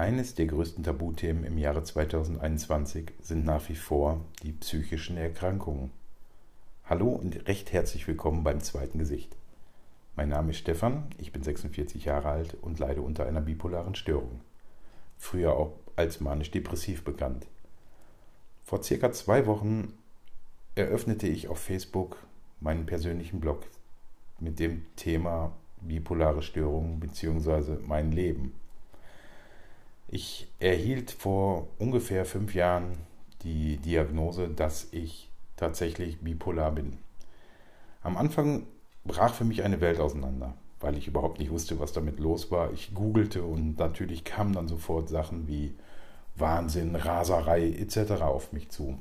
Eines der größten Tabuthemen im Jahre 2021 sind nach wie vor die psychischen Erkrankungen. Hallo und recht herzlich willkommen beim zweiten Gesicht. Mein Name ist Stefan, ich bin 46 Jahre alt und leide unter einer bipolaren Störung. Früher auch als manisch-depressiv bekannt. Vor circa zwei Wochen eröffnete ich auf Facebook meinen persönlichen Blog mit dem Thema bipolare Störung bzw. mein Leben. Ich erhielt vor ungefähr fünf Jahren die Diagnose, dass ich tatsächlich bipolar bin. Am Anfang brach für mich eine Welt auseinander, weil ich überhaupt nicht wusste, was damit los war. Ich googelte und natürlich kamen dann sofort Sachen wie Wahnsinn, Raserei etc. auf mich zu.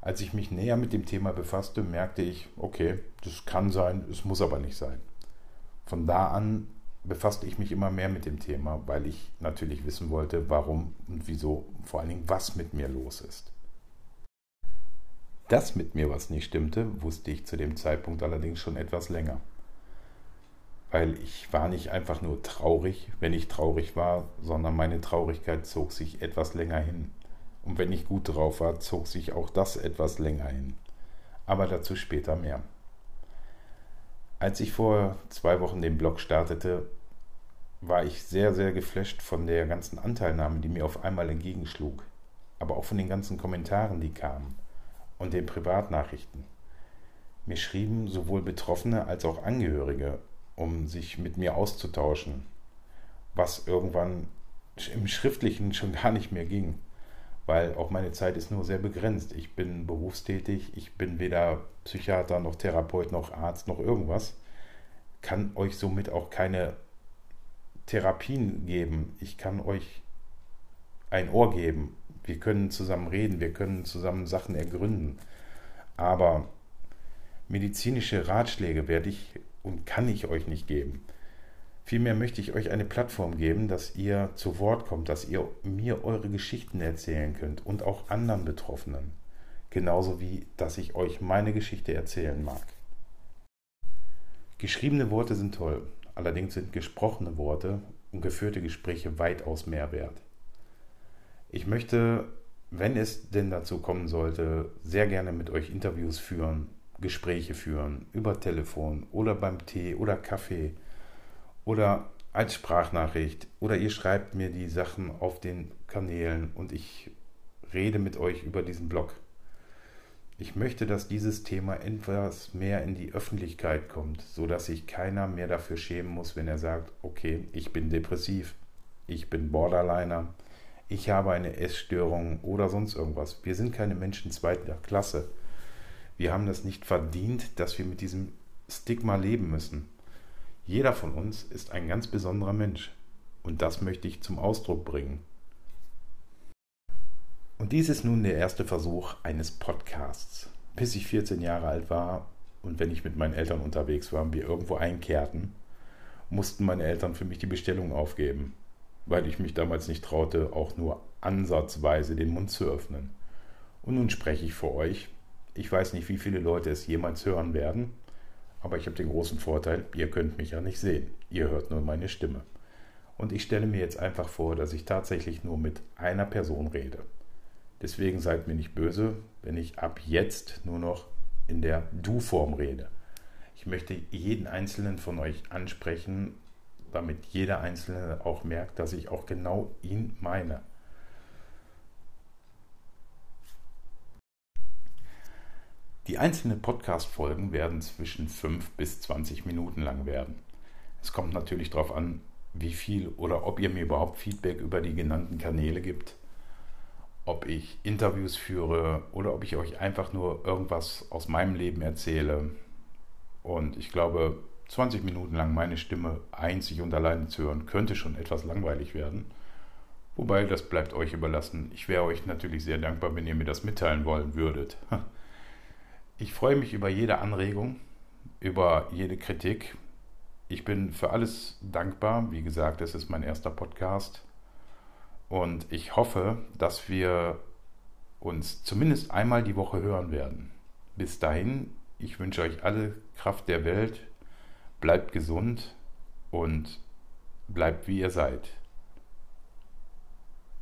Als ich mich näher mit dem Thema befasste, merkte ich, okay, das kann sein, es muss aber nicht sein. Von da an befasste ich mich immer mehr mit dem Thema, weil ich natürlich wissen wollte, warum und wieso, vor allen Dingen, was mit mir los ist. Dass mit mir was nicht stimmte, wusste ich zu dem Zeitpunkt allerdings schon etwas länger. Weil ich war nicht einfach nur traurig, wenn ich traurig war, sondern meine Traurigkeit zog sich etwas länger hin. Und wenn ich gut drauf war, zog sich auch das etwas länger hin. Aber dazu später mehr. Als ich vor zwei Wochen den Blog startete, war ich sehr, sehr geflasht von der ganzen Anteilnahme, die mir auf einmal entgegenschlug. Aber auch von den ganzen Kommentaren, die kamen und den Privatnachrichten. Mir schrieben sowohl Betroffene als auch Angehörige, um sich mit mir auszutauschen, was irgendwann im Schriftlichen schon gar nicht mehr ging, weil auch meine Zeit ist nur sehr begrenzt. Ich bin berufstätig, ich bin weder Psychiater noch Therapeut noch Arzt noch irgendwas, kann euch somit auch keine Therapien geben. Ich kann euch ein Ohr geben. Wir können zusammen reden, wir können zusammen Sachen ergründen. Aber medizinische Ratschläge werde ich und kann ich euch nicht geben. Vielmehr möchte ich euch eine Plattform geben, dass ihr zu Wort kommt, dass ihr mir eure Geschichten erzählen könnt und auch anderen Betroffenen. Genauso wie, dass ich euch meine Geschichte erzählen mag. Geschriebene Worte sind toll, allerdings sind gesprochene Worte und geführte Gespräche weitaus mehr wert. Ich möchte, wenn es denn dazu kommen sollte, sehr gerne mit euch Interviews führen, Gespräche führen, über Telefon oder beim Tee oder Kaffee oder als Sprachnachricht oder ihr schreibt mir die Sachen auf den Kanälen und ich rede mit euch über diesen Blog. Ich möchte, dass dieses Thema etwas mehr in die Öffentlichkeit kommt, sodass sich keiner mehr dafür schämen muss, wenn er sagt, okay, ich bin depressiv, ich bin Borderliner, ich habe eine Essstörung oder sonst irgendwas. Wir sind keine Menschen zweiter Klasse. Wir haben das nicht verdient, dass wir mit diesem Stigma leben müssen. Jeder von uns ist ein ganz besonderer Mensch. Und das möchte ich zum Ausdruck bringen. Und dies ist nun der erste Versuch eines Podcasts. Bis ich 14 Jahre alt war und wenn ich mit meinen Eltern unterwegs war und wir irgendwo einkehrten, mussten meine Eltern für mich die Bestellung aufgeben, weil ich mich damals nicht traute, auch nur ansatzweise den Mund zu öffnen. Und nun spreche ich vor euch. Ich weiß nicht, wie viele Leute es jemals hören werden, aber ich habe den großen Vorteil, ihr könnt mich ja nicht sehen. Ihr hört nur meine Stimme. Und ich stelle mir jetzt einfach vor, dass ich tatsächlich nur mit einer Person rede. Deswegen seid mir nicht böse, wenn ich ab jetzt nur noch in der Du-Form rede. Ich möchte jeden einzelnen von euch ansprechen, damit jeder einzelne auch merkt, dass ich auch genau ihn meine. Die einzelnen Podcast-Folgen werden zwischen 5 bis 20 Minuten lang werden. Es kommt natürlich darauf an, wie viel oder ob ihr mir überhaupt Feedback über die genannten Kanäle gibt ob ich Interviews führe oder ob ich euch einfach nur irgendwas aus meinem Leben erzähle. Und ich glaube, 20 Minuten lang meine Stimme einzig und alleine zu hören, könnte schon etwas langweilig werden. Wobei, das bleibt euch überlassen. Ich wäre euch natürlich sehr dankbar, wenn ihr mir das mitteilen wollen würdet. Ich freue mich über jede Anregung, über jede Kritik. Ich bin für alles dankbar. Wie gesagt, es ist mein erster Podcast. Und ich hoffe, dass wir uns zumindest einmal die Woche hören werden. Bis dahin, ich wünsche euch alle Kraft der Welt, bleibt gesund und bleibt wie ihr seid.